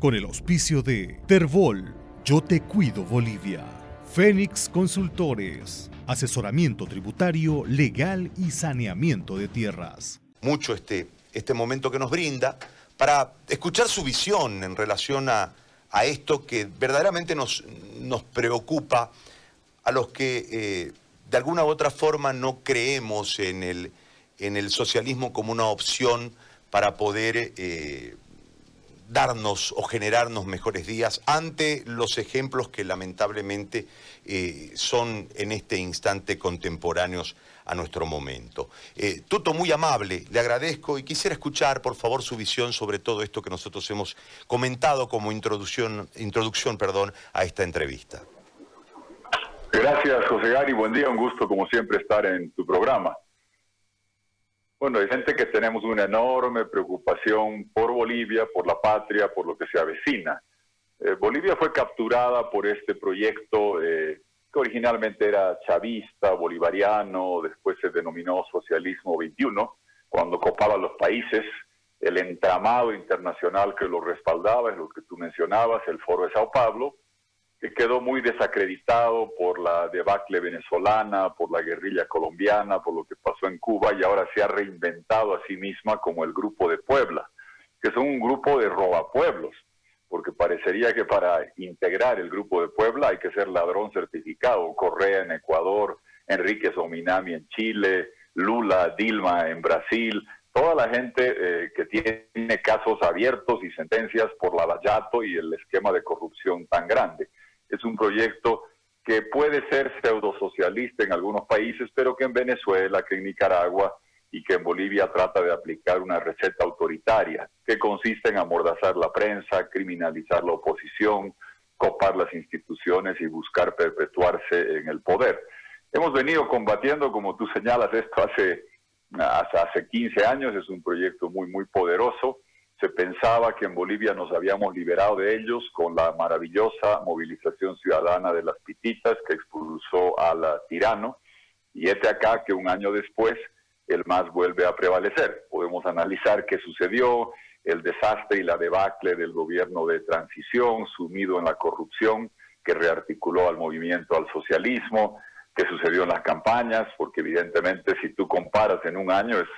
con el auspicio de Terbol, Yo Te Cuido Bolivia, Fénix Consultores, asesoramiento tributario, legal y saneamiento de tierras. Mucho este, este momento que nos brinda para escuchar su visión en relación a, esto que verdaderamente nos, nos preocupa a los que eh, de alguna u otra forma no creemos en el, en el socialismo como una opción para poder eh, darnos o generarnos mejores días ante los ejemplos que lamentablemente eh, son en este instante contemporáneos a nuestro momento. Eh, Tuto, muy amable, le agradezco y quisiera escuchar, por favor, su visión sobre todo esto que nosotros hemos comentado como introducción, introducción perdón, a esta entrevista. Gracias, José Gary. Buen día, un gusto como siempre estar en tu programa. Bueno, hay gente que tenemos una enorme preocupación por Bolivia, por la patria, por lo que se avecina. Eh, Bolivia fue capturada por este proyecto eh, que originalmente era chavista, bolivariano, después se denominó Socialismo 21, cuando copaba los países, el entramado internacional que lo respaldaba, es lo que tú mencionabas, el Foro de Sao Paulo, que quedó muy desacreditado por la debacle venezolana, por la guerrilla colombiana, por lo que pasó en Cuba y ahora se ha reinventado a sí misma como el Grupo de Puebla, que son un grupo de robapueblos, porque parecería que para integrar el Grupo de Puebla hay que ser ladrón certificado, Correa en Ecuador, Enrique Sominami en Chile, Lula, Dilma en Brasil, toda la gente eh, que tiene casos abiertos y sentencias por la Layato y el esquema de corrupción tan grande es un proyecto que puede ser pseudo-socialista en algunos países, pero que en Venezuela, que en Nicaragua y que en Bolivia trata de aplicar una receta autoritaria, que consiste en amordazar la prensa, criminalizar la oposición, copar las instituciones y buscar perpetuarse en el poder. Hemos venido combatiendo, como tú señalas, esto hace, hace 15 años, es un proyecto muy, muy poderoso se pensaba que en Bolivia nos habíamos liberado de ellos con la maravillosa movilización ciudadana de las pititas que expulsó al tirano. Y este acá que un año después el MAS vuelve a prevalecer. Podemos analizar qué sucedió, el desastre y la debacle del gobierno de transición sumido en la corrupción que rearticuló al movimiento al socialismo, qué sucedió en las campañas, porque evidentemente si tú comparas en un año es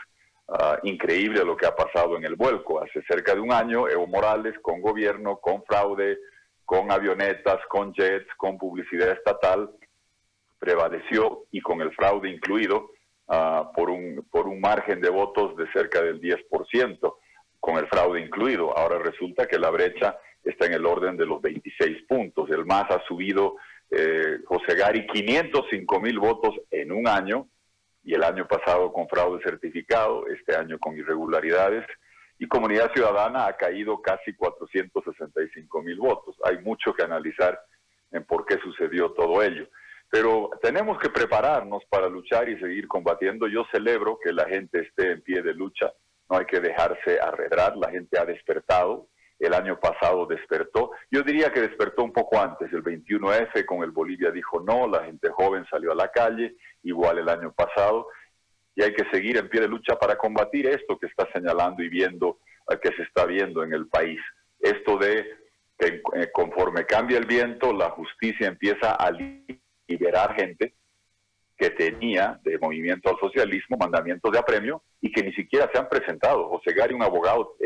Ah, increíble lo que ha pasado en el vuelco. Hace cerca de un año, Evo Morales, con gobierno, con fraude, con avionetas, con jets, con publicidad estatal, prevaleció y con el fraude incluido ah, por, un, por un margen de votos de cerca del 10%, con el fraude incluido. Ahora resulta que la brecha está en el orden de los 26 puntos. El MAS ha subido, eh, José Gari, 505 mil votos en un año y el año pasado con fraude certificado, este año con irregularidades, y Comunidad Ciudadana ha caído casi 465 mil votos. Hay mucho que analizar en por qué sucedió todo ello. Pero tenemos que prepararnos para luchar y seguir combatiendo. Yo celebro que la gente esté en pie de lucha, no hay que dejarse arredrar, la gente ha despertado, el año pasado despertó. Yo diría que despertó un poco antes, el 21F con el Bolivia dijo no, la gente joven salió a la calle, igual el año pasado, y hay que seguir en pie de lucha para combatir esto que está señalando y viendo, eh, que se está viendo en el país. Esto de que eh, conforme cambia el viento, la justicia empieza a liberar gente que tenía de movimiento al socialismo mandamientos de apremio y que ni siquiera se han presentado. José Gary, un abogado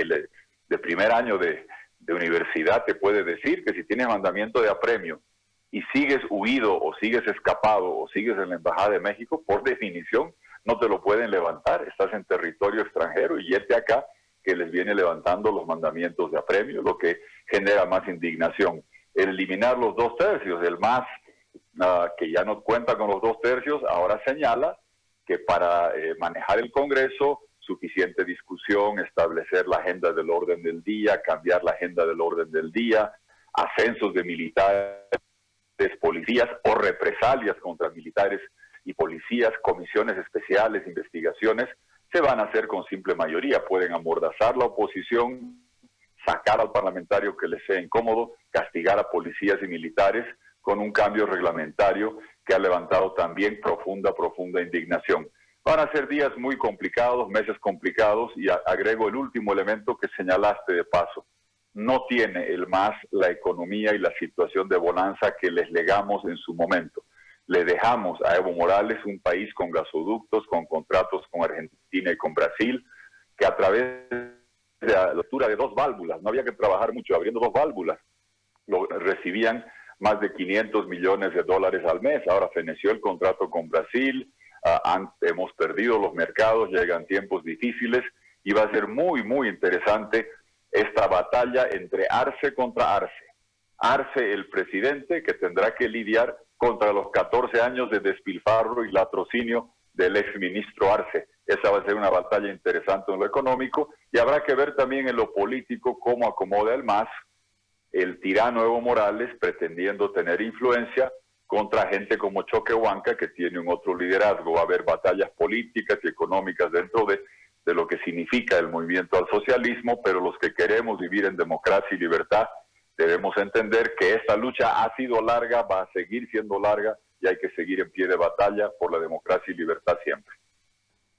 de primer año de, universidad, te puede decir que si tienes mandamiento de apremio y sigues huido o sigues escapado o sigues en la Embajada de México, por definición no te lo pueden levantar, estás en territorio extranjero y este acá que les viene levantando los mandamientos de apremio, lo que genera más indignación. El eliminar los dos tercios, el más ah, que ya no cuenta con los dos tercios, ahora señala que para eh, manejar el Congreso, suficiente discusión, establecer la agenda del orden del día, cambiar la agenda del orden del día, ascensos de militares policías o represalias contra militares y policías, comisiones especiales, investigaciones, se van a hacer con simple mayoría. Pueden amordazar la oposición, sacar al parlamentario que les sea incómodo, castigar a policías y militares con un cambio reglamentario que ha levantado también profunda, profunda indignación. Van a ser días muy complicados, meses complicados y agrego el último elemento que señalaste de paso. no tiene el MAS la economía y la situación de bonanza que les legamos en su momento. Le dejamos a Evo Morales un país con gasoductos, con contratos con Argentina y con Brasil, que a través de la altura de dos válvulas, no había que trabajar mucho abriendo dos válvulas, lo, recibían más de 500 millones de dólares al mes. Ahora feneció el contrato con Brasil, ah, hemos perdido los mercados, llegan tiempos difíciles y va a ser muy, muy interesante esta batalla entre Arce contra Arce. Arce, el presidente, que tendrá que lidiar contra los 14 años de despilfarro y latrocinio del exministro Arce. Esa va a ser una batalla interesante en lo económico y habrá que ver también en lo político cómo acomoda el MAS el tirano Evo Morales pretendiendo tener influencia contra gente como Choquehuanca que tiene un otro liderazgo. Va a haber batallas políticas y económicas dentro de, de lo que significa el movimiento al socialismo, pero los que queremos vivir en democracia y libertad debemos entender que esta lucha ha sido larga, va a seguir siendo larga y hay que seguir en pie de batalla por la democracia y libertad siempre.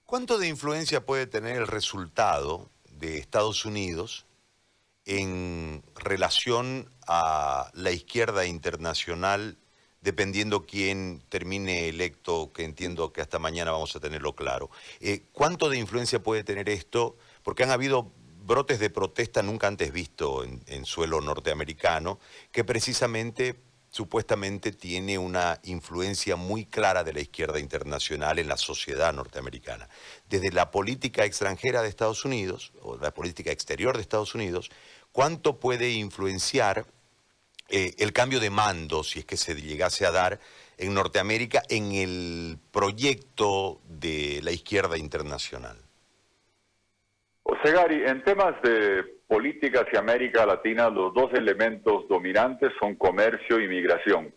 ¿Cuánto de influencia puede tener el resultado de Estados Unidos en relación a la izquierda internacional, dependiendo quién termine electo, que entiendo que hasta mañana vamos a tenerlo claro. Eh, ¿Cuánto de influencia puede tener esto? Porque han habido brotes de protesta nunca antes visto en, en suelo norteamericano, que precisamente supuestamente tiene una influencia muy clara de la izquierda internacional en la sociedad norteamericana. Desde la política extranjera de Estados Unidos, o la política exterior de Estados Unidos, ¿Cuánto puede influenciar eh, el cambio de mando, si es que se llegase a dar en Norteamérica, en el proyecto de la izquierda internacional? Osegari, en temas de política hacia América Latina, los dos elementos dominantes son comercio y migración.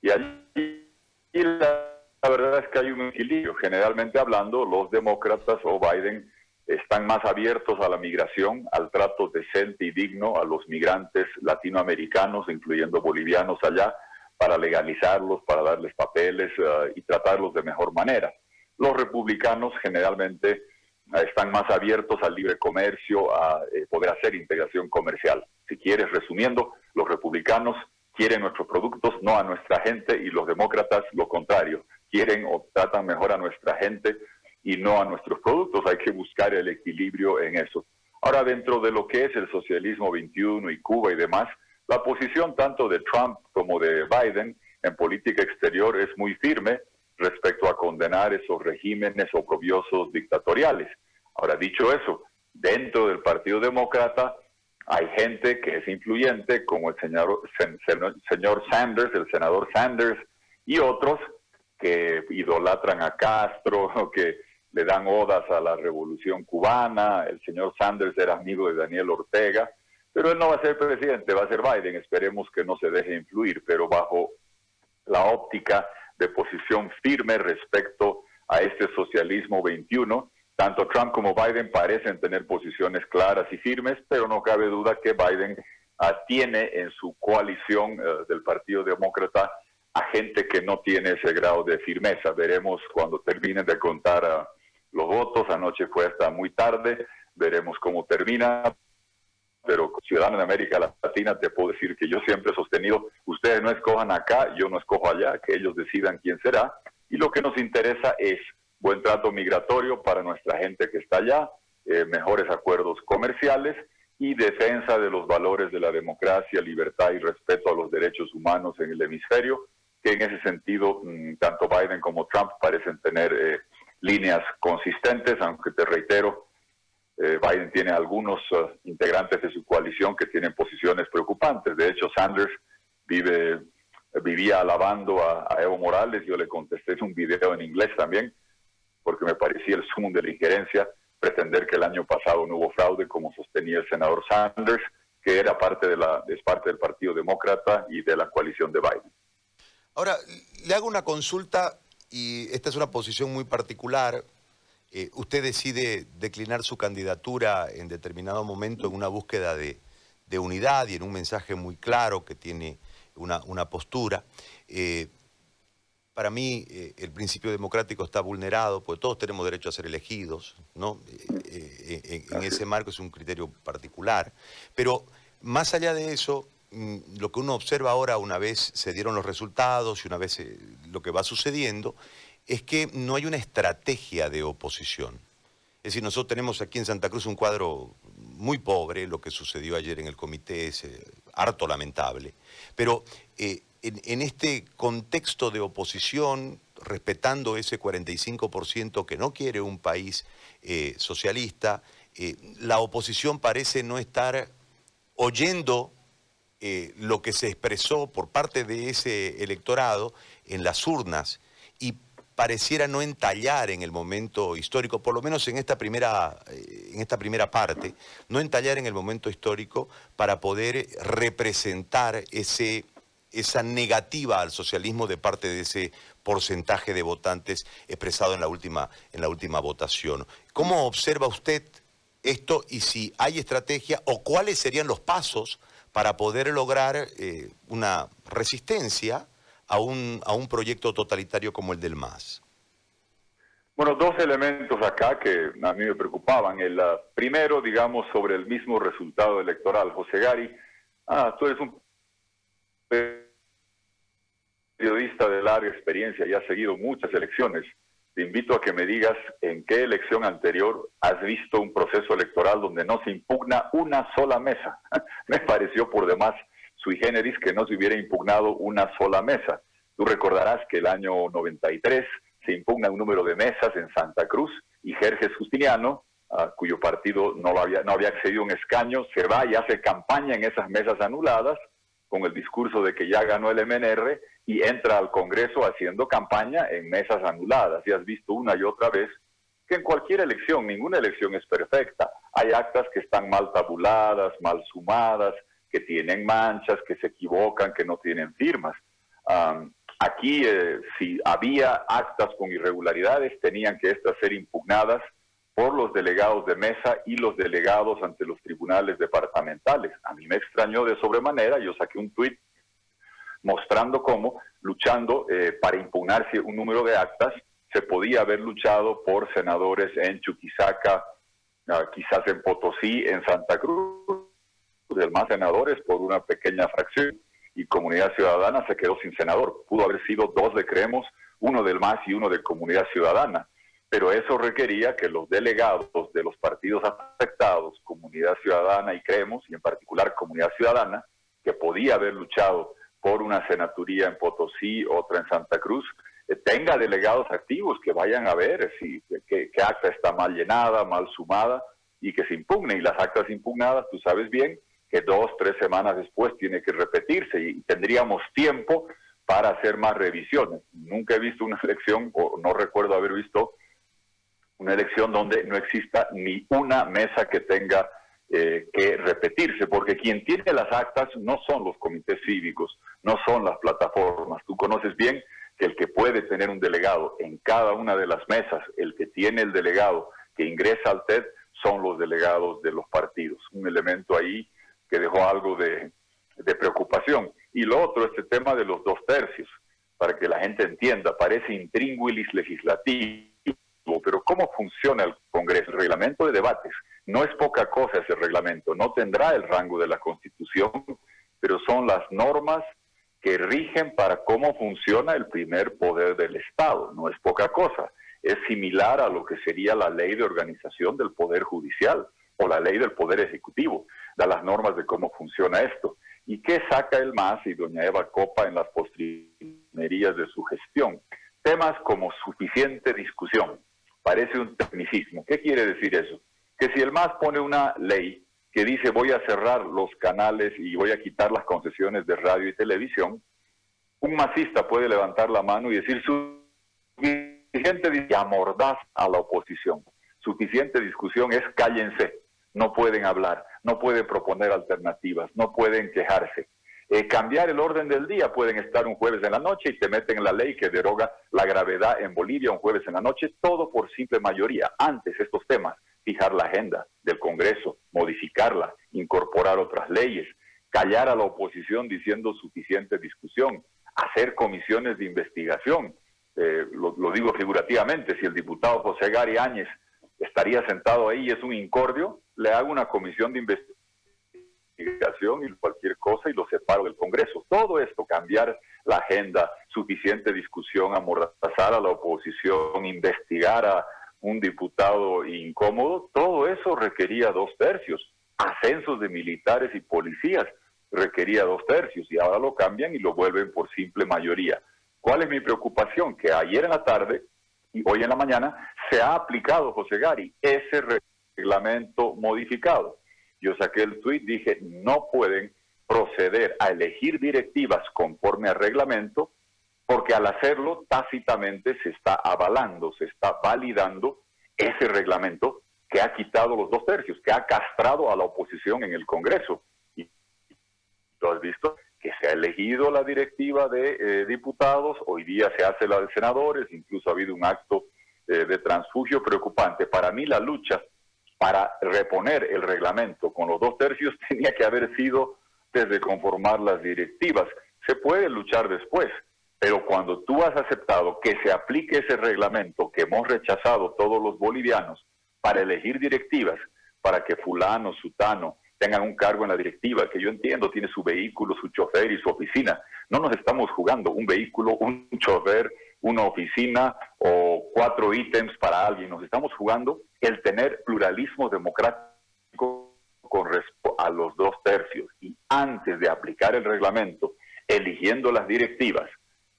Y allí la verdad es que hay un equilibrio. Generalmente hablando, los demócratas o Biden están más abiertos a la migración, al trato decente y digno a los migrantes latinoamericanos, incluyendo bolivianos allá, para legalizarlos, para darles papeles eh, y tratarlos de mejor manera. Los republicanos generalmente eh, están más abiertos al libre comercio, a eh, poder hacer integración comercial. Si quieres, resumiendo, los republicanos quieren nuestros productos, no a nuestra gente, y los demócratas lo contrario, quieren o tratan mejor a nuestra gente y no a nuestros productos. Hay que buscar el equilibrio en eso. Ahora, dentro de lo que es el socialismo 21 y Cuba y demás, la posición tanto de Trump como de Biden en política exterior es muy firme respecto a condenar esos regímenes oprobiosos dictatoriales. Ahora, dicho eso, dentro del Partido Demócrata hay gente que es influyente, como el señor, señor Sanders, el senador Sanders, y otros que idolatran a Castro, que le dan odas a la revolución cubana, el señor Sanders era amigo de Daniel Ortega, pero él no va a ser presidente, va a ser Biden, esperemos que no se deje influir, pero bajo la óptica de posición firme respecto a este socialismo 21, tanto Trump como Biden parecen tener posiciones claras y firmes, pero no cabe duda que Biden tiene en su coalición eh, del Partido Demócrata a gente que no tiene ese grado de firmeza. Veremos cuando terminen de contar a los votos. Anoche fue hasta muy tarde, veremos cómo termina. Pero ciudadano de América Latina, te puedo decir que yo siempre he sostenido, ustedes no escojan acá, yo no escojo allá, que ellos decidan quién será. Y lo que nos interesa es buen trato migratorio para nuestra gente que está allá, eh, mejores acuerdos comerciales y defensa de los valores de la democracia, libertad y respeto a los derechos humanos en el hemisferio, que en ese sentido mm, tanto Biden como Trump parecen tener eh, líneas consistentes, aunque te reitero, eh, Biden tiene algunos uh, integrantes de su coalición que tienen posiciones preocupantes. De hecho, Sanders vive, vivía alabando a, Evo Morales. Yo le contesté un video en inglés también, porque me parecía el sumo de la injerencia pretender que el año pasado no hubo fraude, como sostenía el senador Sanders, que era parte de la, es parte del Partido Demócrata y de la coalición de Biden. Ahora, le hago una consulta y esta es una posición muy particular. Eh, usted decide declinar su candidatura en determinado momento en una búsqueda de, unidad y en un mensaje muy claro que tiene una, postura. Eh, para mí eh, el principio democrático está vulnerado, porque todos tenemos derecho a ser elegidos, ¿no? en ese marco es un criterio particular. Pero más allá de eso, lo que uno observa ahora, una vez se dieron los resultados y una vez eh, lo que va sucediendo, es que no hay una estrategia de oposición. Es decir, nosotros tenemos aquí en Santa Cruz un cuadro muy pobre, lo que sucedió ayer en el comité es eh, harto lamentable, pero eh, en, este contexto de oposición, respetando ese 45% que no quiere un país socialista, la oposición parece no estar oyendo eh, lo que se expresó por parte de ese electorado en las urnas y pareciera no entallar en el momento histórico, por lo menos en esta primera, eh, en esta primera parte, no entallar en el momento histórico para poder representar ese, esa negativa al socialismo de parte de ese porcentaje de votantes expresado en la última, en la última votación. ¿Cómo observa usted esto y si hay estrategia o cuáles serían los pasos para poder lograr eh, una resistencia a un, a un proyecto totalitario como el del MAS. Bueno, dos elementos acá que a mí me preocupaban. El ah, primero, digamos, sobre el mismo resultado electoral. José Gari, ah, tú eres un periodista de larga experiencia y has seguido muchas elecciones te invito a que me digas en qué elección anterior has visto un proceso electoral donde no se impugna una sola mesa. me pareció por demás sui generis que no se hubiera impugnado una sola mesa. Tú recordarás que el año 93 se impugna un número de mesas en Santa Cruz y Jerjes Justiniano, cuyo partido no, había, no había accedido a un escaño, se va y hace campaña en esas mesas anuladas con el discurso de que ya ganó el MNR y entra al Congreso haciendo campaña en mesas anuladas. Y has visto una y otra vez que en cualquier elección, ninguna elección es perfecta. Hay actas que están mal tabuladas, mal sumadas, que tienen manchas, que se equivocan, que no tienen firmas. aquí, eh, si había actas con irregularidades, tenían que estas ser impugnadas por los delegados de mesa y los delegados ante los tribunales departamentales. A mí me extrañó de sobremanera, yo saqué un tuit mostrando cómo, luchando eh, para impugnarse un número de actas, se podía haber luchado por senadores en Chuquisaca, ah, quizás en Potosí, en Santa Cruz, más senadores por una pequeña fracción y Comunidad Ciudadana se quedó sin senador. Pudo haber sido dos de Creemos, uno del MAS y uno de Comunidad Ciudadana. Pero eso requería que los delegados de los partidos afectados, Comunidad Ciudadana y Creemos, y en particular Comunidad Ciudadana, que podía haber luchado por una senaturía en Potosí, otra en Santa Cruz, eh, tenga delegados activos que vayan a ver si qué, acta está mal llenada, mal sumada y que se impugne. Y las actas impugnadas, tú sabes bien que dos, tres semanas después tiene que repetirse y tendríamos tiempo para hacer más revisiones. Nunca he visto una elección, o no recuerdo haber visto una elección donde no exista ni una mesa que tenga eh, que repetirse, porque quien tiene las actas no son los comités cívicos, no son las plataformas. Tú conoces bien que el que puede tener un delegado en cada una de las mesas, el que tiene el delegado que ingresa al TED, son los delegados de los partidos. Un elemento ahí que dejó algo de, de preocupación. Y lo otro, este tema de los dos tercios, para que la gente entienda, parece intríngulis legislativo, pero ¿cómo funciona el Congreso? El reglamento de debates no es poca cosa ese reglamento, no tendrá el rango de la Constitución, pero son las normas que rigen para cómo funciona el primer poder del Estado. No es poca cosa. Es similar a lo que sería la ley de organización del Poder Judicial o la ley del Poder Ejecutivo. Da las normas de cómo funciona esto. ¿Y qué saca el MAS y doña Eva Copa en las postrimerías de su gestión? Temas como suficiente discusión. Parece un tecnicismo. ¿Qué quiere decir eso? que si el MAS pone una ley que dice voy a cerrar los canales y voy a quitar las concesiones de radio y televisión, un masista puede levantar la mano y decir suficiente y amordaz a la oposición. Suficiente discusión es cállense, no pueden hablar, no pueden proponer alternativas, no pueden quejarse. Eh, cambiar el orden del día, pueden estar un jueves en la noche y te meten la ley que deroga la gravedad en Bolivia un jueves en la noche, todo por simple mayoría. Antes estos temas fijar la agenda del Congreso, modificarla, incorporar otras leyes, callar a la oposición diciendo suficiente discusión, hacer comisiones de investigación. Eh, lo, digo figurativamente, si el diputado José Gary Áñez estaría sentado ahí y es un incordio, le hago una comisión de investigación y cualquier cosa y lo separo del Congreso. Todo esto, cambiar la agenda, suficiente discusión, amordazar a la oposición, investigar a un diputado incómodo, todo eso requería dos tercios. Ascensos de militares y policías requería dos tercios y ahora lo cambian y lo vuelven por simple mayoría. ¿Cuál es mi preocupación? Que ayer en la tarde y hoy en la mañana se ha aplicado, José Gari, ese reglamento modificado. Yo saqué el tuit, dije, no pueden proceder a elegir directivas conforme al reglamento, porque al hacerlo tácitamente se está avalando, se está validando ese reglamento que ha quitado los dos tercios, que ha castrado a la oposición en el Congreso. Y tú has visto que se ha elegido la directiva de eh, diputados, hoy día se hace la de senadores, incluso ha habido un acto eh, de transfugio preocupante. Para mí la lucha para reponer el reglamento con los dos tercios tenía que haber sido desde conformar las directivas. Se puede luchar después, pero cuando tú has aceptado que se aplique ese reglamento que hemos rechazado todos los bolivianos para elegir directivas, para que fulano, sutano tengan un cargo en la directiva, que yo entiendo, tiene su vehículo, su chofer y su oficina. No nos estamos jugando un vehículo, un chofer, una oficina o cuatro ítems para alguien. Nos estamos jugando el tener pluralismo democrático con a los dos tercios. Y antes de aplicar el reglamento, eligiendo las directivas,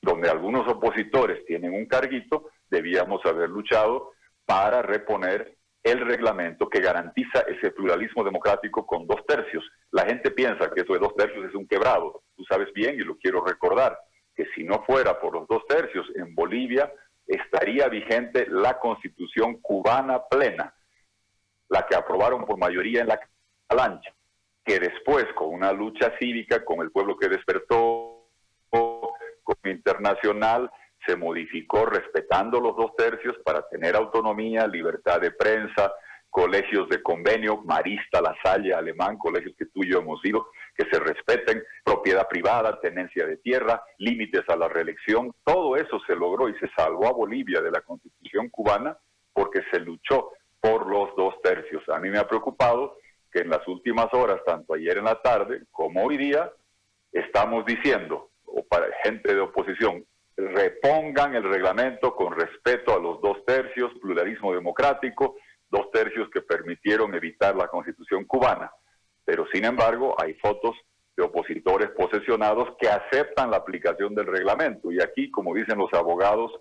donde algunos opositores tienen un carguito, debíamos haber luchado para reponer el reglamento que garantiza ese pluralismo democrático con dos tercios. La gente piensa que eso de dos tercios es un quebrado. Tú sabes bien y lo quiero recordar que si no fuera por los dos tercios en Bolivia, estaría vigente la constitución cubana plena, la que aprobaron por mayoría en la lancha, que después con una lucha cívica, con el pueblo que despertó, con internacional, se modificó respetando los dos tercios para tener autonomía, libertad de prensa, colegios de convenio, Marista, La Salle, Alemán, colegios que tú y yo hemos ido, que se respeten, propiedad privada, tenencia de tierra, límites a la reelección, todo eso se logró y se salvó a Bolivia de la constitución cubana porque se luchó por los dos tercios. A mí me ha preocupado que en las últimas horas, tanto ayer en la tarde como hoy día, estamos diciendo, o para gente de oposición, repongan el reglamento con respeto a los dos tercios, pluralismo democrático, dos tercios que permitieron evitar la constitución cubana. Pero sin embargo hay fotos de opositores posesionados que aceptan la aplicación del reglamento. Y aquí, como dicen los abogados,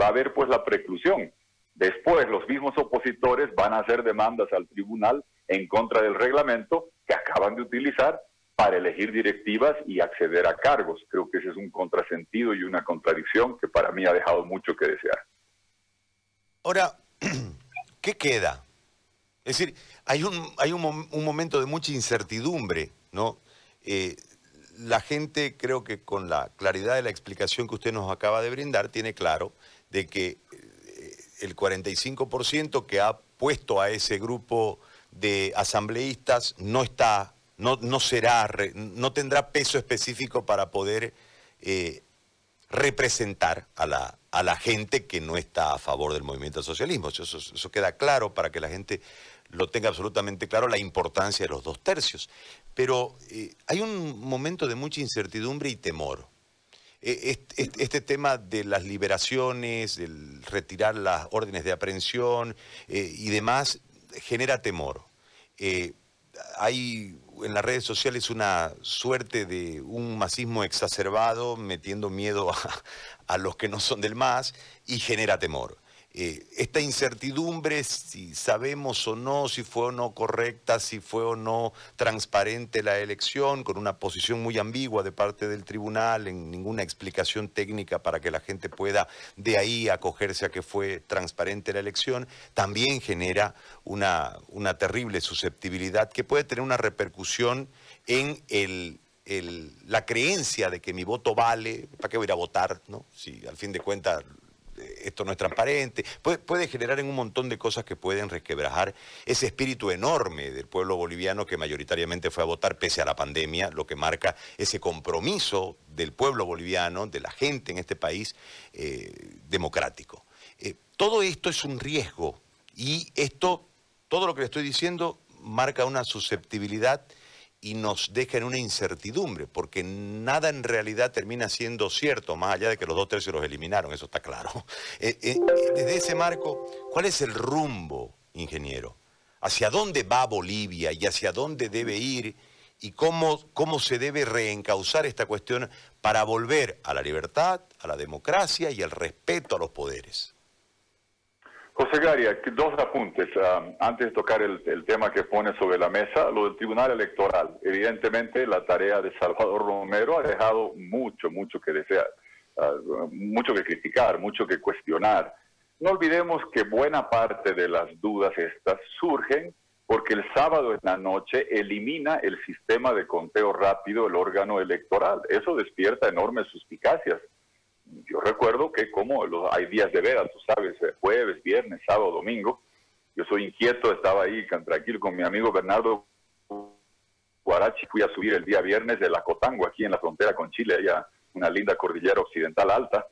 va a haber pues la preclusión. Después los mismos opositores van a hacer demandas al tribunal en contra del reglamento que acaban de utilizar para elegir directivas y acceder a cargos. Creo que ese es un contrasentido y una contradicción que para mí ha dejado mucho que desear. Ahora, ¿qué queda? Es decir, hay un, hay un, momento de mucha incertidumbre, ¿no? Eh, la gente creo que con la claridad de la explicación que usted nos acaba de brindar tiene claro de que el 45% que ha puesto a ese grupo de asambleístas no está, no, no será, no tendrá peso específico para poder eh, representar a la, a la gente que no está a favor del movimiento socialismo. Eso, eso, queda claro para que la gente lo tenga absolutamente claro, la importancia de los dos tercios. Pero eh, hay un momento de mucha incertidumbre y temor. Eh, este, tema de las liberaciones, el retirar las órdenes de aprehensión eh, y demás, genera temor. hay en las redes sociales una suerte de un masismo exacerbado, metiendo miedo a, los que no son del MAS y genera temor. Eh, esta incertidumbre, si sabemos o no, si fue o no correcta, si fue o no transparente la elección, con una posición muy ambigua de parte del tribunal, en ninguna explicación técnica para que la gente pueda de ahí acogerse a que fue transparente la elección, también genera una, una terrible susceptibilidad que puede tener una repercusión en el la creencia de que mi voto vale, ¿para qué voy a ir a votar? ¿no? Si al fin de cuentas esto no es transparente, puede, generar en un montón de cosas que pueden resquebrajar ese espíritu enorme del pueblo boliviano que mayoritariamente fue a votar pese a la pandemia, lo que marca ese compromiso del pueblo boliviano, de la gente en este país eh, democrático. Eh, todo esto es un riesgo y esto, todo lo que le estoy diciendo, marca una susceptibilidad y nos deja en una incertidumbre, porque nada en realidad termina siendo cierto, más allá de que los dos tercios los eliminaron, eso está claro. Eh, eh, desde ese marco, ¿cuál es el rumbo, ingeniero? ¿Hacia dónde va Bolivia y hacia dónde debe ir? ¿Y cómo, cómo se debe reencauzar esta cuestión para volver a la libertad, a la democracia y al respeto a los poderes? José Garia, dos apuntes. Ah, antes de tocar el, tema que pone sobre la mesa, lo del Tribunal Electoral. Evidentemente, la tarea de Salvador Romero ha dejado mucho, mucho que desear, ah, mucho que criticar, mucho que cuestionar. No olvidemos que buena parte de las dudas estas surgen porque el sábado en la noche elimina el sistema de conteo rápido el órgano electoral. Eso despierta enormes suspicacias yo recuerdo que como hay días de veras, tú sabes, eh, jueves, viernes, sábado, domingo, yo soy inquieto, estaba ahí tranquilo con mi amigo Bernardo Guarachi, fui a subir el día viernes de la Cotango, aquí en la frontera con Chile, allá una linda cordillera occidental alta.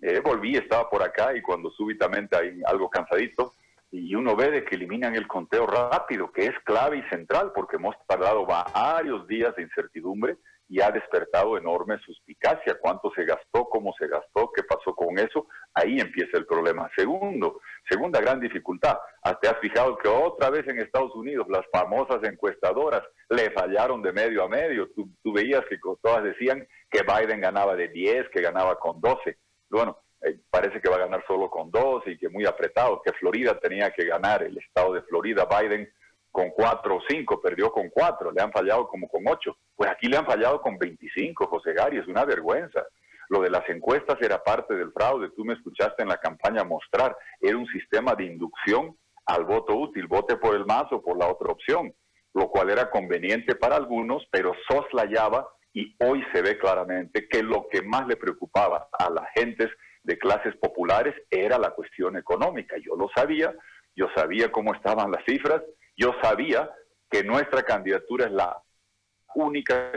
Eh, volví, estaba por acá y cuando súbitamente hay algo cansadito, y uno ve de que eliminan el conteo rápido, que es clave y central, porque hemos tardado varios días de incertidumbre y ha despertado enorme suspicacia. ¿Cuánto se gastó? ¿Cómo se gastó? ¿Qué pasó con eso? Ahí empieza el problema. Segundo, segunda gran dificultad. ¿Te has fijado que otra vez en Estados Unidos las famosas encuestadoras le fallaron de medio a medio? Tú, veías que todas decían que Biden ganaba de 10, que ganaba con 12. Bueno, eh, parece que va a ganar solo con 12 y que muy apretado, que Florida tenía que ganar, el estado de Florida, Biden con cuatro o cinco, perdió con cuatro, le han fallado como con ocho. Pues aquí le han fallado con 25, José Gari, es una vergüenza. Lo de las encuestas era parte del fraude, tú me escuchaste en la campaña mostrar, era un sistema de inducción al voto útil, vote por el más o por la otra opción, lo cual era conveniente para algunos, pero soslayaba y hoy se ve claramente que lo que más le preocupaba a las gentes de clases populares era la cuestión económica. Yo lo sabía, yo sabía cómo estaban las cifras, yo sabía que nuestra candidatura es la única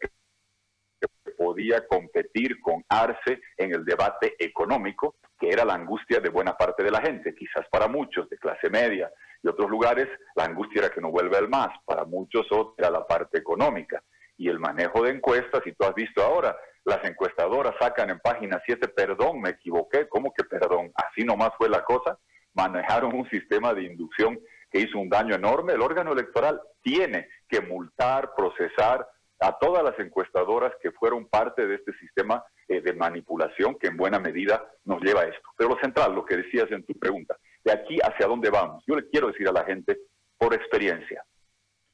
que podía competir con Arce en el debate económico, que era la angustia de buena parte de la gente, quizás para muchos de clase media y otros lugares, la angustia era que no vuelva el más, para muchos era la parte económica. Y el manejo de encuestas, y tú has visto ahora, las encuestadoras sacan en página 7, perdón, me equivoqué, ¿cómo que perdón? Así nomás fue la cosa, manejaron un sistema de inducción que hizo un daño enorme, el órgano electoral tiene que multar, procesar a todas las encuestadoras que fueron parte de este sistema eh, de manipulación que en buena medida nos lleva a esto. Pero lo central, lo que decías en tu pregunta, de aquí hacia dónde vamos, yo le quiero decir a la gente por experiencia,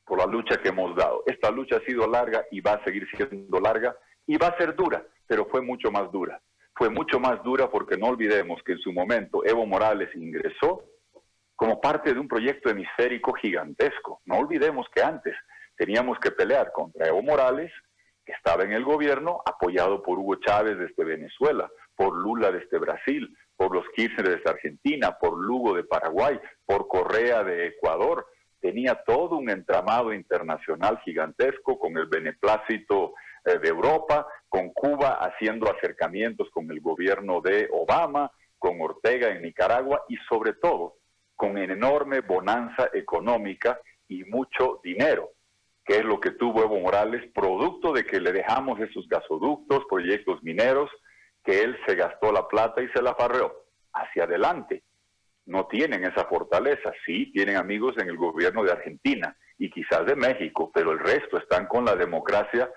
por la lucha que hemos dado. Esta lucha ha sido larga y va a seguir siendo larga y va a ser dura, pero fue mucho más dura. Fue mucho más dura porque no olvidemos que en su momento Evo Morales ingresó como parte de un proyecto hemisférico gigantesco. No olvidemos que antes teníamos que pelear contra Evo Morales, que estaba en el gobierno, apoyado por Hugo Chávez desde Venezuela, por Lula desde Brasil, por los Kirchner desde Argentina, por Lugo de Paraguay, por Correa de Ecuador. Tenía todo un entramado internacional gigantesco con el beneplácito eh, de Europa, con Cuba haciendo acercamientos con el gobierno de Obama, con Ortega en Nicaragua y sobre todo con enorme bonanza económica y mucho dinero, que es lo que tuvo Evo Morales, producto de que le dejamos esos gasoductos, proyectos mineros, que él se gastó la plata y se la farreó. Hacia adelante. No tienen esa fortaleza. Sí, tienen amigos en el gobierno de Argentina y quizás de México, pero el resto están con la democracia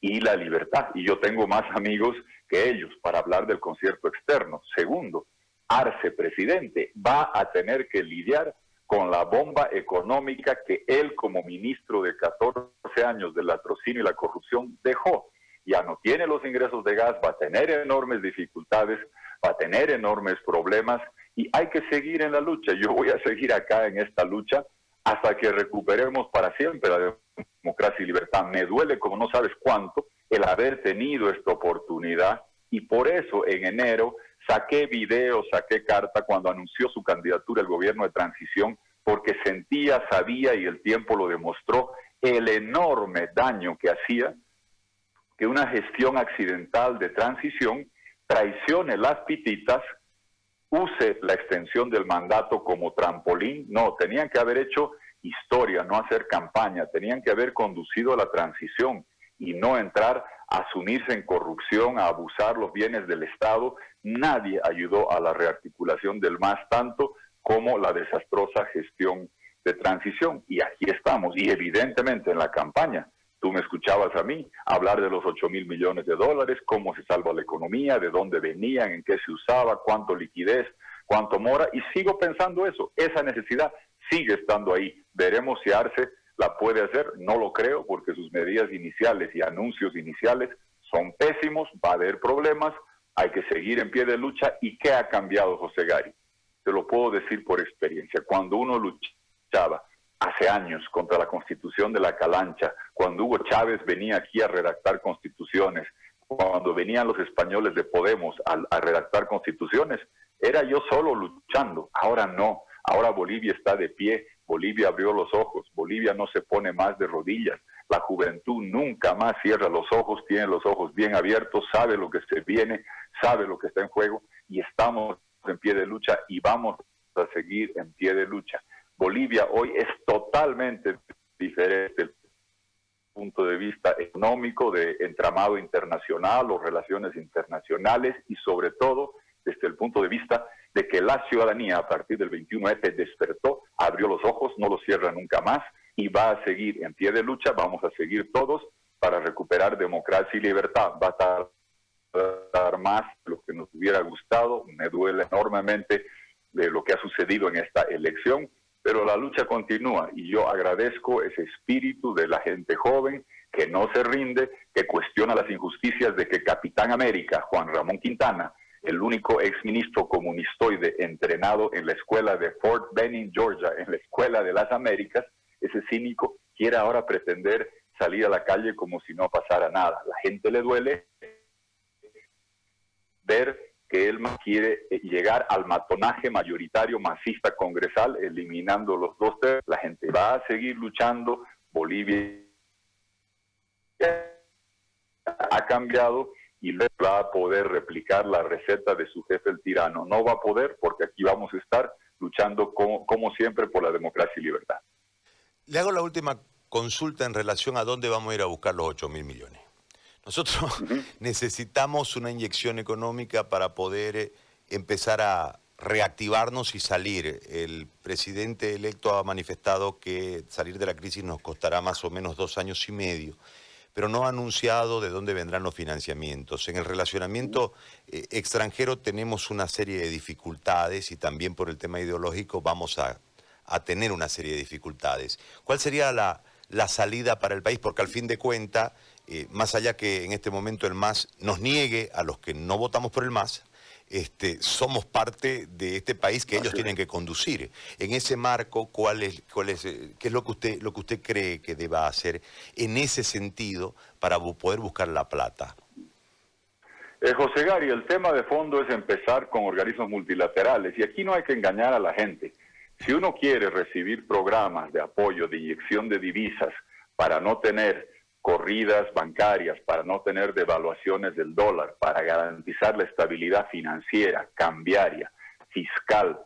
y la libertad. Y yo tengo más amigos que ellos para hablar del concierto externo. Segundo, Arce, presidente, va a tener que lidiar con la bomba económica que él como ministro de 14 años del latrocinio y la corrupción dejó. Ya no tiene los ingresos de gas, va a tener enormes dificultades, va a tener enormes problemas y hay que seguir en la lucha. Yo voy a seguir acá en esta lucha hasta que recuperemos para siempre la democracia y libertad. Me duele como no sabes cuánto el haber tenido esta oportunidad y por eso en enero Saqué video, saqué carta cuando anunció su candidatura al gobierno de transición porque sentía, sabía y el tiempo lo demostró el enorme daño que hacía que una gestión accidental de transición traicione las pititas, use la extensión del mandato como trampolín. No, tenían que haber hecho historia, no hacer campaña, tenían que haber conducido la transición y no entrar a unirse en corrupción, a abusar los bienes del Estado. Nadie ayudó a la rearticulación del MAS tanto como la desastrosa gestión de transición. Y aquí estamos. Y evidentemente en la campaña, tú me escuchabas a mí hablar de los 8 mil millones de dólares, cómo se salva la economía, de dónde venían, en qué se usaba, cuánto liquidez, cuánto mora. Y sigo pensando eso. Esa necesidad sigue estando ahí. Veremos si Arce la puede hacer, no lo creo, porque sus medidas iniciales y anuncios iniciales son pésimos, va a haber problemas, hay que seguir en pie de lucha. ¿Y qué ha cambiado José Gari? Te lo puedo decir por experiencia. Cuando uno luchaba hace años contra la constitución de la Calancha, cuando Hugo Chávez venía aquí a redactar constituciones, cuando venían los españoles de Podemos a, a redactar constituciones, era yo solo luchando. Ahora no. Ahora Bolivia está de pie, Bolivia abrió los ojos, Bolivia no se pone más de rodillas, la juventud nunca más cierra los ojos, tiene los ojos bien abiertos, sabe lo que se viene, sabe lo que está en juego y estamos en pie de lucha y vamos a seguir en pie de lucha. Bolivia hoy es totalmente diferente el punto de vista económico, de entramado internacional o relaciones internacionales y sobre todo desde el punto de vista de que la ciudadanía a partir del 21F despertó, abrió los ojos, no los cierra nunca más y va a seguir en pie de lucha, vamos a seguir todos para recuperar democracia y libertad. Va a tardar más de lo que nos hubiera gustado, me duele enormemente de lo que ha sucedido en esta elección, pero la lucha continúa y yo agradezco ese espíritu de la gente joven que no se rinde, que cuestiona las injusticias de que Capitán América, Juan Ramón Quintana, el único exministro comunistoide entrenado en la escuela de Fort Benning, Georgia, en la escuela de las Américas, ese cínico quiere ahora pretender salir a la calle como si no pasara nada. La gente le duele ver que él quiere eh, llegar al matonaje mayoritario masista congresal, eliminando los dos tercios. La gente va a seguir luchando. Bolivia ha cambiado y va a poder replicar la receta de su jefe el tirano. No va a poder porque aquí vamos a estar luchando como, como siempre por la democracia y libertad. Le hago la última consulta en relación a dónde vamos a ir a buscar los 8 mil millones. Nosotros necesitamos una inyección económica para poder eh, empezar a reactivarnos y salir. El presidente electo ha manifestado que salir de la crisis nos costará más o menos dos años y medio pero no ha anunciado de dónde vendrán los financiamientos. En el relacionamiento eh, extranjero tenemos una serie de dificultades y también por el tema ideológico vamos a, tener una serie de dificultades. ¿Cuál sería la, salida para el país? Porque al fin de cuentas, eh, más allá que en este momento el MAS nos niegue a los que no votamos por el MAS, este, somos parte de este país que ellos tienen que conducir. En ese marco, ¿cuál es, cuál es, eh, ¿qué es lo que, usted, lo que usted cree que deba hacer en ese sentido para poder buscar la plata? Eh, José Gary, el tema de fondo es empezar con organismos multilaterales y aquí no hay que engañar a la gente. Si uno quiere recibir programas de apoyo, de inyección de divisas para no tener corridas bancarias, para no tener devaluaciones del dólar, para garantizar la estabilidad financiera, cambiaria, fiscal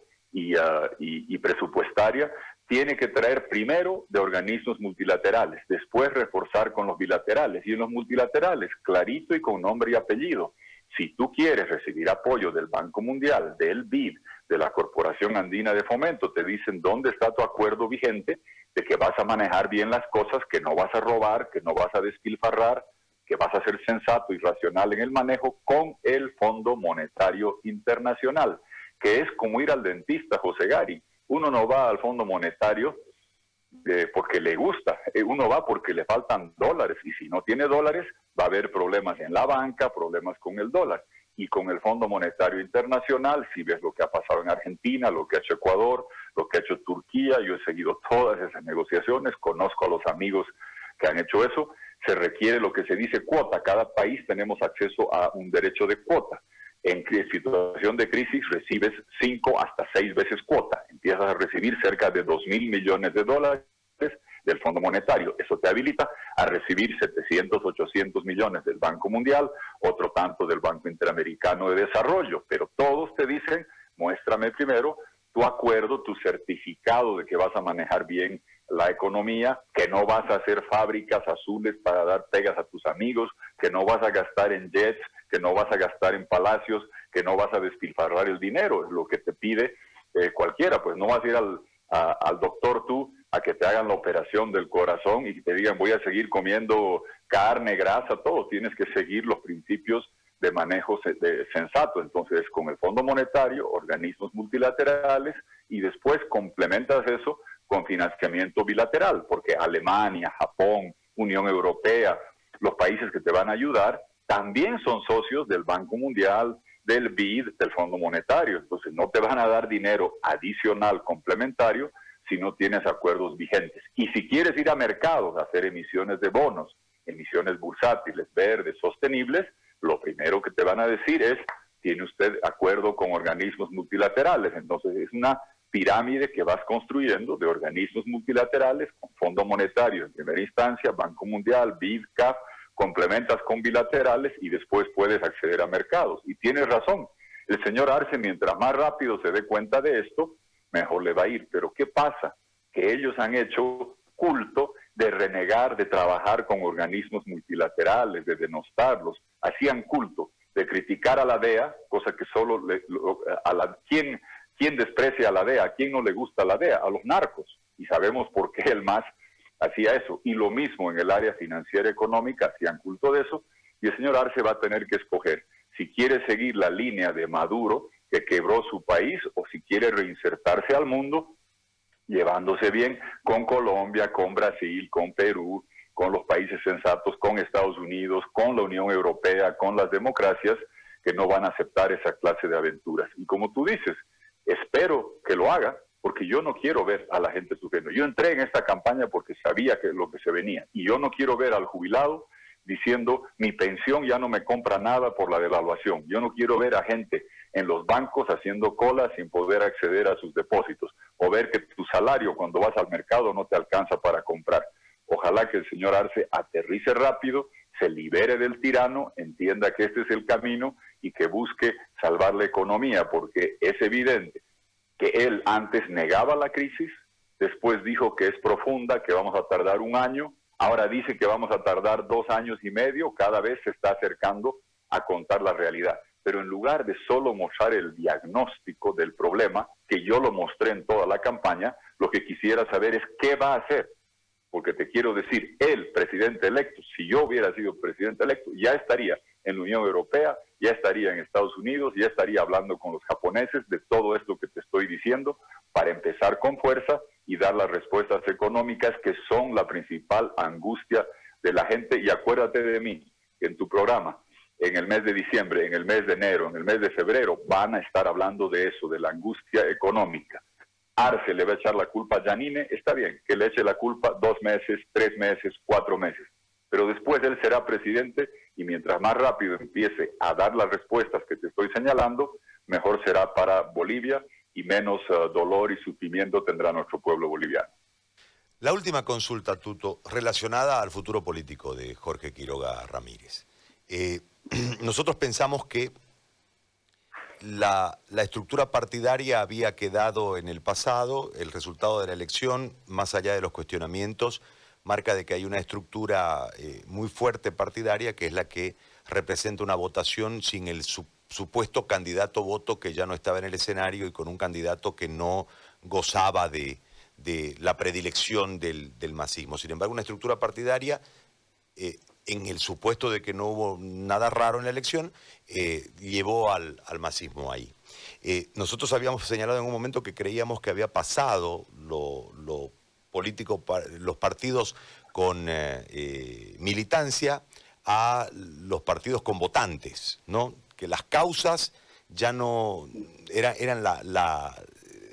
ah, y, presupuestaria, tiene que traer primero de organismos multilaterales, después reforzar con los bilaterales y en los multilaterales, clarito y con nombre y apellido. Si tú quieres recibir apoyo del Banco Mundial, del BID, de la Corporación Andina de Fomento, te dicen dónde está tu acuerdo vigente de que vas a manejar bien las cosas, que no vas a robar, que no vas a despilfarrar, que vas a ser sensato y racional en el manejo con el Fondo Monetario Internacional, que es como ir al dentista, José Gari. Uno no va al Fondo Monetario eh, porque le gusta, eh, uno va porque le faltan dólares y si no tiene dólares va a haber problemas en la banca, problemas con el dólar. Y con el Fondo Monetario Internacional, si ves lo que ha pasado en Argentina, lo que ha hecho Ecuador, lo que ha hecho Turquía, yo he seguido todas esas negociaciones, conozco a los amigos que han hecho eso, se requiere lo que se dice cuota, cada país tenemos acceso a un derecho de cuota. En situación de crisis recibes cinco hasta seis veces cuota, empiezas a recibir cerca de dos mil millones de dólares del Fondo Monetario. Eso te habilita a recibir 700, 800 millones del Banco Mundial, otro tanto del Banco Interamericano de Desarrollo, pero todos te dicen, muéstrame primero tu acuerdo, tu certificado de que vas a manejar bien la economía, que no vas a hacer fábricas azules para dar pegas a tus amigos, que no vas a gastar en jets, que no vas a gastar en palacios, que no vas a despilfarrar el dinero, es lo que te pide eh, cualquiera, pues no vas a ir al, al doctor tú a que te hagan la operación del corazón y te digan voy a seguir comiendo carne, grasa, todo, tienes que seguir los principios de manejo sensato. Entonces, con el Fondo Monetario, organismos multilaterales y después complementas eso con financiamiento bilateral, porque Alemania, Japón, Unión Europea, los países que te van a ayudar, también son socios del Banco Mundial, del BID, del Fondo Monetario. Entonces, no te van a dar dinero adicional complementario si no tienes acuerdos vigentes. Y si quieres ir a mercados a hacer emisiones de bonos, emisiones bursátiles, verdes, sostenibles, lo primero que te van a decir es, tiene usted acuerdo con organismos multilaterales. Entonces es una pirámide que vas construyendo de organismos multilaterales con Fondo Monetario en primera instancia, Banco Mundial, BID, complementas con bilaterales y después puedes acceder a mercados. Y tienes razón, el señor Arce, mientras más rápido se dé cuenta de esto, mejor le va a ir. Pero ¿qué pasa? Que ellos han hecho culto de renegar, de trabajar con organismos multilaterales, de denostarlos, hacían culto de criticar a la DEA, cosa que solo a la, ¿quién, ¿quién desprecia a la DEA? ¿A quién no le gusta la DEA? A los narcos. Y sabemos por qué el MAS hacía eso. Y lo mismo en el área financiera económica, hacían culto de eso. Y el señor Arce va a tener que escoger si quiere seguir la línea de Maduro, que quebró su país, o si quiere reinsertarse al mundo llevándose bien con Colombia, con Brasil, con Perú, con los países sensatos, con Estados Unidos, con la Unión Europea, con las democracias que no van a aceptar esa clase de aventuras. Y como tú dices, espero que lo haga, porque yo no quiero ver a la gente sufriendo. Yo entré en esta campaña porque sabía que lo que se venía, y yo no quiero ver al jubilado diciendo mi pensión ya no me compra nada por la devaluación. Yo no quiero ver a gente en los bancos haciendo cola sin poder acceder a sus depósitos o ver que tu salario cuando vas al mercado no te alcanza para comprar. Ojalá que el señor Arce aterrice rápido, se libere del tirano, entienda que este es el camino y que busque salvar la economía, porque es evidente que él antes negaba la crisis, después dijo que es profunda, que vamos a tardar un año, ahora dice que vamos a tardar dos años y medio, cada vez se está acercando a contar la realidad pero en lugar de solo mostrar el diagnóstico del problema, que yo lo mostré en toda la campaña, lo que quisiera saber es qué va a hacer. Porque te quiero decir, el presidente electo, si yo hubiera sido presidente electo, ya estaría en la Unión Europea, ya estaría en Estados Unidos, ya estaría hablando con los japoneses de todo esto que te estoy diciendo, para empezar con fuerza y dar las respuestas económicas que son la principal angustia de la gente. Y acuérdate de mí, en tu programa, en el mes de diciembre, en el mes de enero, en el mes de febrero, van a estar hablando de eso, de la angustia económica. Arce le va a echar la culpa a Janine, está bien, que le eche la culpa dos meses, tres meses, cuatro meses. Pero después él será presidente y mientras más rápido empiece a dar las respuestas que te estoy señalando, mejor será para Bolivia y menos uh, dolor y sufrimiento tendrá nuestro pueblo boliviano. La última consulta, Tuto, relacionada al futuro político de Jorge Quiroga Ramírez. Eh, nosotros pensamos que la, estructura partidaria había quedado en el pasado, el resultado de la elección, más allá de los cuestionamientos, marca de que hay una estructura eh, muy fuerte partidaria que es la que representa una votación sin el supuesto candidato voto que ya no estaba en el escenario y con un candidato que no gozaba de, la predilección del, del masismo. Sin embargo, una estructura partidaria eh, en el supuesto de que no hubo nada raro en la elección, eh, llevó al, masismo ahí. Eh, nosotros habíamos señalado en un momento que creíamos que había pasado lo, político, los partidos con militancia a los partidos con votantes, ¿no? Que las causas ya no eran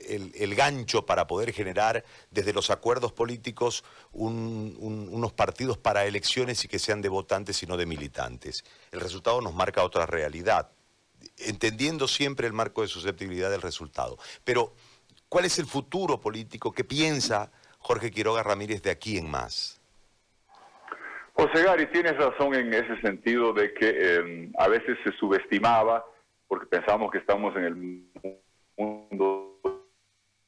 el, gancho para poder generar desde los acuerdos políticos unos partidos para elecciones y que sean de votantes y no de militantes. El resultado nos marca otra realidad, entendiendo siempre el marco de susceptibilidad del resultado. Pero, ¿cuál es el futuro político que piensa Jorge Quiroga Ramírez de aquí en más? José Gary, tienes razón en ese sentido de que eh, a veces se subestimaba, porque pensamos que estamos en el mundo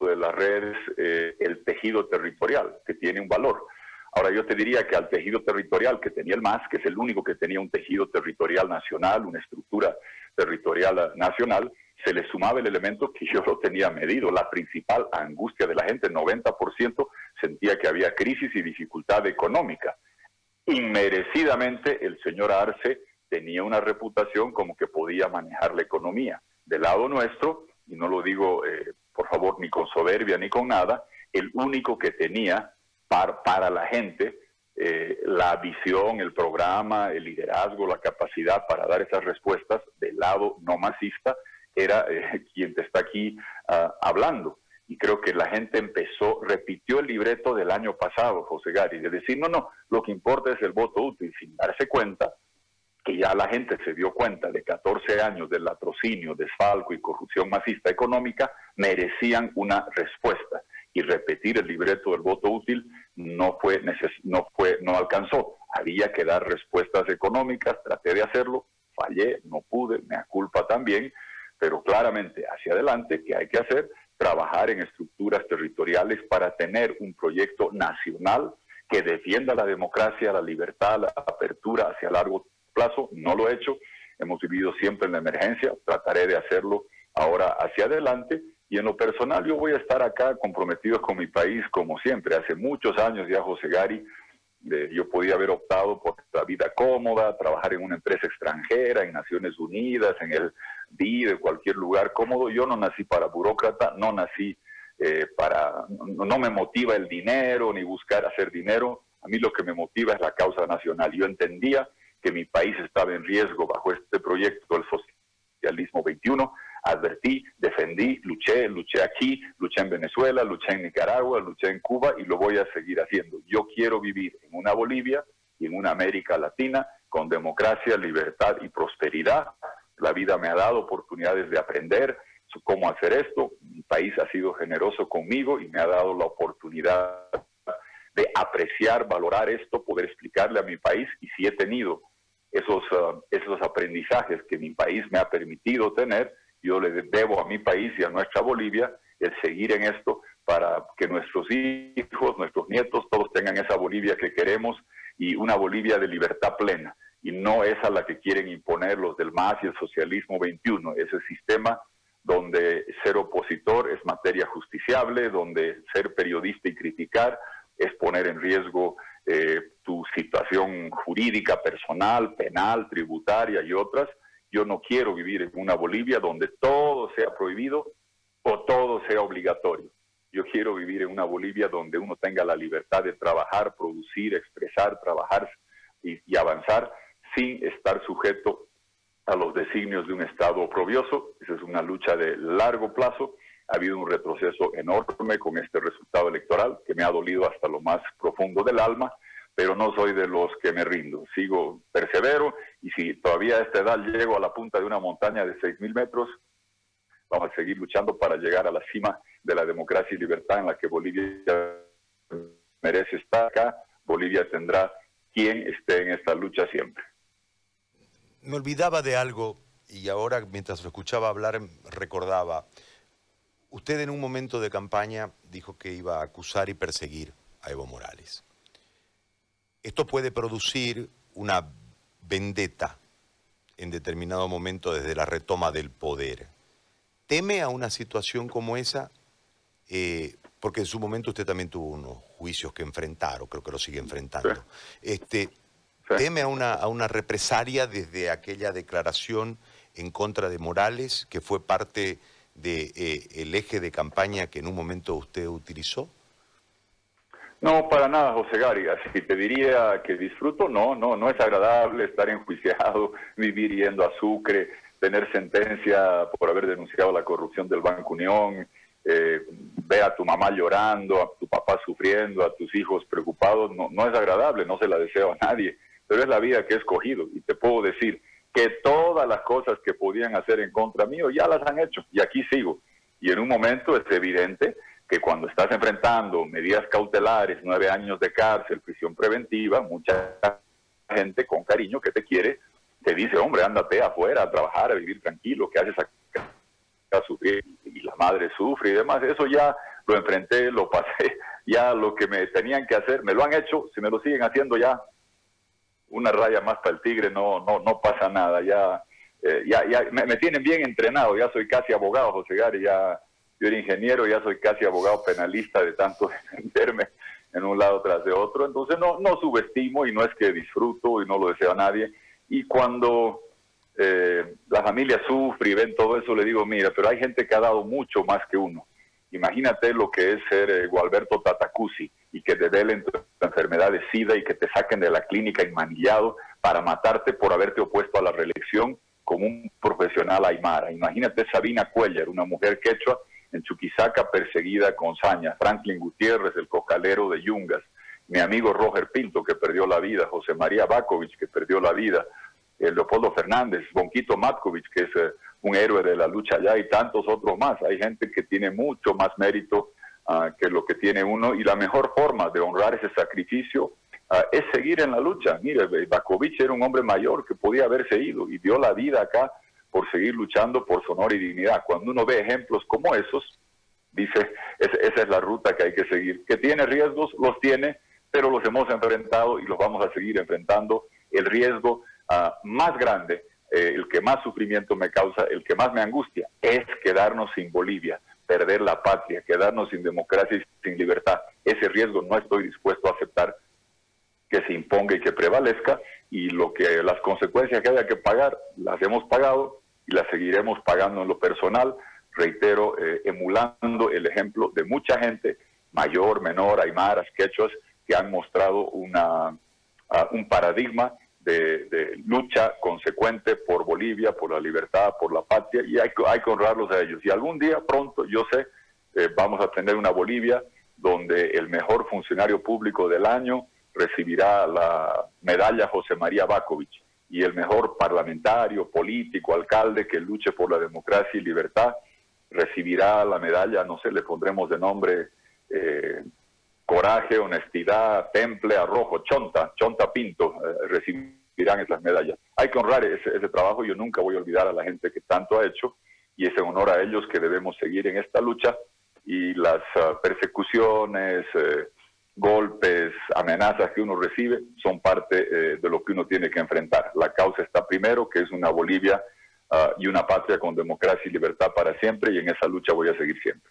de las redes eh, el tejido territorial, que tiene un valor. Ahora yo te diría que al tejido territorial que tenía el MAS, que es el único que tenía un tejido territorial nacional, una estructura territorial nacional, se le sumaba el elemento que yo lo tenía medido, la principal angustia de la gente, el 90% sentía que había crisis y dificultad económica. Inmerecidamente el señor Arce tenía una reputación como que podía manejar la economía. Del lado nuestro, y no lo digo eh, por favor ni con soberbia ni con nada, el único que tenía para la gente eh, la visión, el programa, el liderazgo, la capacidad para dar esas respuestas del lado no masista, era eh, quien te está aquí ah, hablando. Creo que la gente empezó, repitió el libreto del año pasado, José Gary, de decir, no, no, lo que importa es el voto útil, sin darse cuenta que ya la gente se dio cuenta de 14 años de latrocinio, desfalco y corrupción masista económica, merecían una respuesta. Y repetir el libreto del voto útil no fue, no fue, no alcanzó. Había que dar respuestas económicas, traté de hacerlo, fallé, no pude, me culpa también, pero claramente hacia adelante, ¿qué hay que hacer? Trabajar en estructuras territoriales para tener un proyecto nacional que defienda la democracia, la libertad, la apertura hacia largo plazo. No lo he hecho, hemos vivido siempre en la emergencia, trataré de hacerlo ahora hacia adelante y en lo personal yo voy a estar acá comprometido con mi país como siempre. Hace muchos años ya José Gari, yo podía haber optado por la vida cómoda, trabajar en una empresa extranjera, en Naciones Unidas, en el DI, de cualquier lugar cómodo. Yo no nací para burócrata, no nací eh, para, no, me motiva el dinero ni buscar hacer dinero. A mí lo que me motiva es la causa nacional. Yo entendía que mi país estaba en riesgo bajo este proyecto del socialismo 21 advertí, defendí, luché, luché aquí, luché en Venezuela, luché en Nicaragua, luché en Cuba y lo voy a seguir haciendo. Yo quiero vivir en una Bolivia y en una América Latina con democracia, libertad y prosperidad. La vida me ha dado oportunidades de aprender cómo hacer esto. Mi país ha sido generoso conmigo y me ha dado la oportunidad de apreciar, valorar esto, poder explicarle a mi país y si he tenido esos, uh, esos aprendizajes que mi país me ha permitido tener, yo le debo a mi país y a nuestra Bolivia el seguir en esto para que nuestros hijos, nuestros nietos, todos tengan esa Bolivia que queremos y una Bolivia de libertad plena. Y no esa la que quieren imponer los del MAS y el socialismo 21, ese sistema donde ser opositor es materia justiciable, donde ser periodista y criticar es poner en riesgo eh, tu situación jurídica, personal, penal, tributaria y otras, yo no quiero vivir en una Bolivia donde todo sea prohibido o todo sea obligatorio. Yo quiero vivir en una Bolivia donde uno tenga la libertad de trabajar, producir, expresar, trabajar y, avanzar sin estar sujeto a los designios de un Estado oprobioso. Esa es una lucha de largo plazo. Ha habido un retroceso enorme con este resultado electoral que me ha dolido hasta lo más profundo del alma pero no soy de los que me rindo. Sigo, persevero y si todavía a esta edad llego a la punta de una montaña de 6.000 metros, vamos a seguir luchando para llegar a la cima de la democracia y libertad en la que Bolivia merece estar acá. Bolivia tendrá quien esté en esta lucha siempre. Me olvidaba de algo y ahora mientras lo escuchaba hablar recordaba, usted en un momento de campaña dijo que iba a acusar y perseguir a Evo Morales esto puede producir una vendetta en determinado momento desde la retoma del poder. ¿Teme a una situación como esa? Eh, porque en su momento usted también tuvo unos juicios que enfrentar, o creo que lo sigue enfrentando. Este, ¿Teme a una, a una represalia desde aquella declaración en contra de Morales, que fue parte del de, eh, eje de campaña que en un momento usted utilizó? No, para nada, José Gary. Así te diría que disfruto, no, no, no es agradable estar enjuiciado, vivir yendo a Sucre, tener sentencia por haber denunciado la corrupción del Banco Unión, eh, ver a tu mamá llorando, a tu papá sufriendo, a tus hijos preocupados, no, no es agradable, no se la deseo a nadie, pero es la vida que he escogido y te puedo decir que todas las cosas que podían hacer en contra mío ya las han hecho y aquí sigo. Y en un momento es evidente que cuando estás enfrentando medidas cautelares, nueve años de cárcel, prisión preventiva, mucha gente con cariño que te quiere, te dice, hombre, ándate afuera a trabajar, a vivir tranquilo, ¿qué haces acá? A sufrir y la madre sufre y demás, eso ya lo enfrenté, lo pasé, ya lo que me tenían que hacer, me lo han hecho, si me lo siguen haciendo ya, una raya más para el tigre, no, no, no pasa nada, ya, eh, ya, ya me, tienen bien entrenado, ya soy casi abogado, José Gary, ya yo era ingeniero, ya soy casi abogado penalista de tanto defenderme en un lado tras de otro, entonces no, no subestimo y no es que disfruto y no lo deseo a nadie, y cuando eh, la familia sufre y ven todo eso, le digo, mira, pero hay gente que ha dado mucho más que uno. Imagínate lo que es ser eh, Gualberto Tatacuzzi y que te den tu enfermedad de SIDA y que te saquen de la clínica inmanillado para matarte por haberte opuesto a la reelección como un profesional aymara. Imagínate Sabina Cuellar, una mujer quechua en Chuquisaca perseguida con saña, Franklin Gutiérrez, el cocalero de Yungas, mi amigo Roger Pinto que perdió la vida, José María Bakovic que perdió la vida, Leopoldo Fernández, Bonquito Matkovic, que es eh, un héroe de la lucha allá, y tantos otros más. Hay gente que tiene mucho más mérito ah, que lo que tiene uno, y la mejor forma de honrar ese sacrificio ah, es seguir en la lucha. Mire, Bakovic era un hombre mayor que podía haberse ido y dio la vida acá por seguir luchando por su honor y dignidad. Cuando uno ve ejemplos como esos, dice, esa es la ruta que hay que seguir. Que tiene riesgos, los tiene, pero los hemos enfrentado y los vamos a seguir enfrentando. El riesgo Ah, más grande, eh, el que más sufrimiento me causa, el que más me angustia, es quedarnos sin Bolivia, perder la patria, quedarnos sin democracia y sin libertad. Ese riesgo no estoy dispuesto a aceptar que se imponga y que prevalezca y lo que las consecuencias que haya que pagar las hemos pagado y las seguiremos pagando en lo personal, reitero, eh, emulando el ejemplo de mucha gente, mayor, menor, aymaras, quechuas, que han mostrado una, ah, un paradigma de, lucha consecuente por Bolivia, por la libertad, por la patria, y hay, hay que honrarlos a ellos. Y algún día, pronto, yo sé, eh, vamos a tener una Bolivia donde el mejor funcionario público del año recibirá la medalla José María Bakovic y el mejor parlamentario, político, alcalde que luche por la democracia y libertad recibirá la medalla, no sé, le pondremos de nombre eh, coraje, honestidad, temple, arrojo, chonta, chonta pinto, eh, recibirán esas medallas. Hay que honrar ese, trabajo, yo nunca voy a olvidar a la gente que tanto ha hecho y es en honor a ellos que debemos seguir en esta lucha y las ah, persecuciones, eh, golpes, amenazas que uno recibe son parte eh, de lo que uno tiene que enfrentar. La causa está primero, que es una Bolivia ah, y una patria con democracia y libertad para siempre y en esa lucha voy a seguir siempre.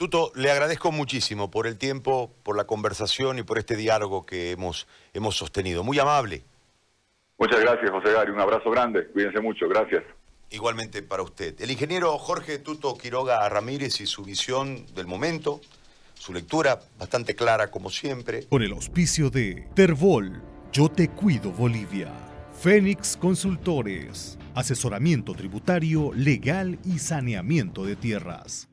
Tuto, le agradezco muchísimo por el tiempo, por la conversación y por este diálogo que hemos, hemos sostenido. Muy amable. Muchas gracias, José Gary. Un abrazo grande. Cuídense mucho. Gracias. Igualmente para usted. El ingeniero Jorge Tuto Quiroga Ramírez y su visión del momento, su lectura bastante clara como siempre. Con el auspicio de Terbol, Yo Te Cuido Bolivia. Fénix Consultores, asesoramiento tributario, legal y saneamiento de tierras.